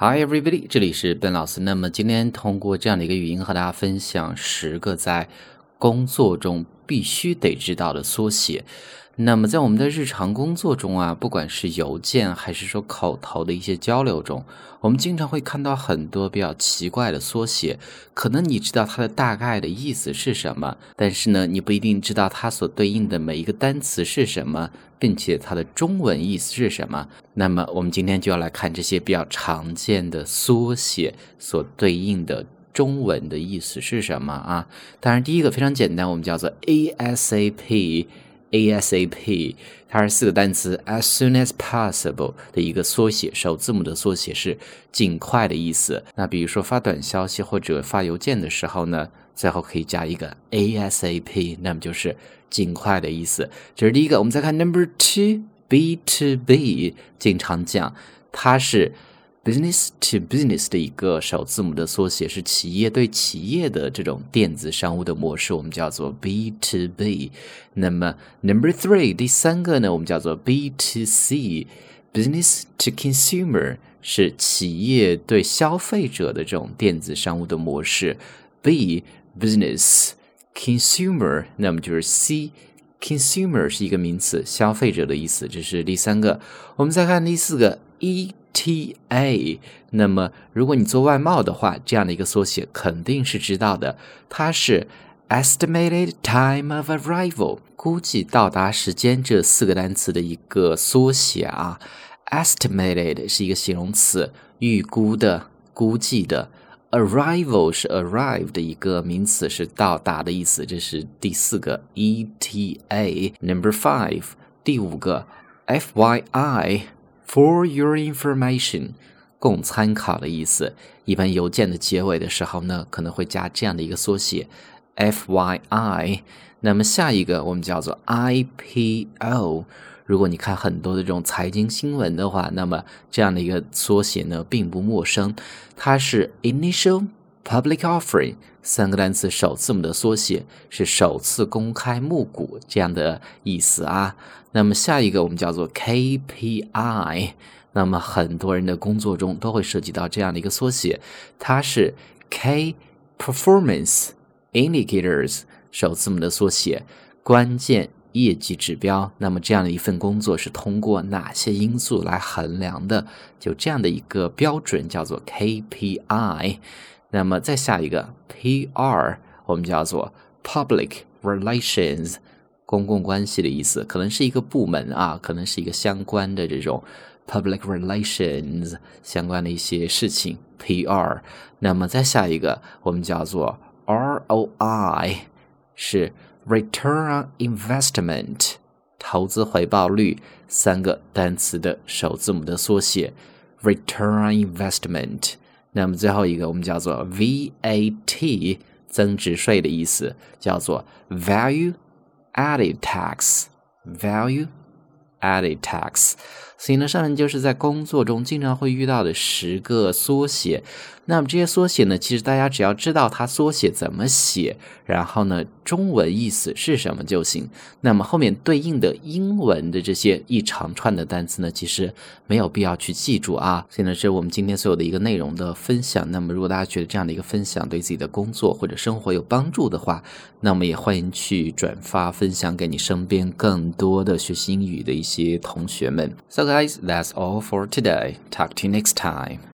Hi everybody，这里是笨老师。那么今天通过这样的一个语音和大家分享十个在工作中必须得知道的缩写。那么在我们的日常工作中啊，不管是邮件还是说口头的一些交流中，我们经常会看到很多比较奇怪的缩写。可能你知道它的大概的意思是什么，但是呢，你不一定知道它所对应的每一个单词是什么，并且它的中文意思是什么。那么我们今天就要来看这些比较常见的缩写所对应的中文的意思是什么啊？当然，第一个非常简单，我们叫做 ASAP。ASAP，它是四个单词，as soon as possible 的一个缩写，首字母的缩写是尽快的意思。那比如说发短消息或者发邮件的时候呢，最后可以加一个 ASAP，那么就是尽快的意思。这是第一个。我们再看 Number two，B to B，经常讲，它是。Business to business 的一个首字母的缩写是企业对企业的这种电子商务的模式，我们叫做 B to B。那么 Number three 第三个呢，我们叫做 B to C，Business to consumer 是企业对消费者的这种电子商务的模式。B business consumer，那么就是 C consumer 是一个名词，消费者的意思，这是第三个。我们再看第四个 E。T A，那么如果你做外贸的话，这样的一个缩写肯定是知道的，它是 estimated time of arrival，估计到达时间这四个单词的一个缩写啊。estimated 是一个形容词，预估的、估计的；arrival 是 arrive 的一个名词，是到达的意思。这是第四个 E T A。Number five，第五个 F Y I。For your information，供参考的意思。一般邮件的结尾的时候呢，可能会加这样的一个缩写，FYI。那么下一个我们叫做 IPO。如果你看很多的这种财经新闻的话，那么这样的一个缩写呢，并不陌生。它是 Initial Public Offering，三个单词首字母的缩写，是首次公开募股这样的意思啊。那么下一个我们叫做 KPI，那么很多人的工作中都会涉及到这样的一个缩写，它是 K Performance Indicators 首字母的缩写，关键业绩指标。那么这样的一份工作是通过哪些因素来衡量的？就这样的一个标准叫做 KPI。那么再下一个 PR，我们叫做 Public Relations。公共关系的意思，可能是一个部门啊，可能是一个相关的这种 public relations 相关的一些事情 PR。那么再下一个，我们叫做 ROI，是 return on investment 投资回报率三个单词的首字母的缩写 return on investment。那么最后一个，我们叫做 VAT 增值税的意思，叫做 value。added tax value added tax，所以呢，上面就是在工作中经常会遇到的十个缩写。那么这些缩写呢，其实大家只要知道它缩写怎么写，然后呢，中文意思是什么就行。那么后面对应的英文的这些一长串的单词呢，其实没有必要去记住啊。所以呢，这是我们今天所有的一个内容的分享。那么如果大家觉得这样的一个分享对自己的工作或者生活有帮助的话，那么也欢迎去转发分享给你身边更多的学习英语的一些同学们。Guys, that's all for today. Talk to you next time.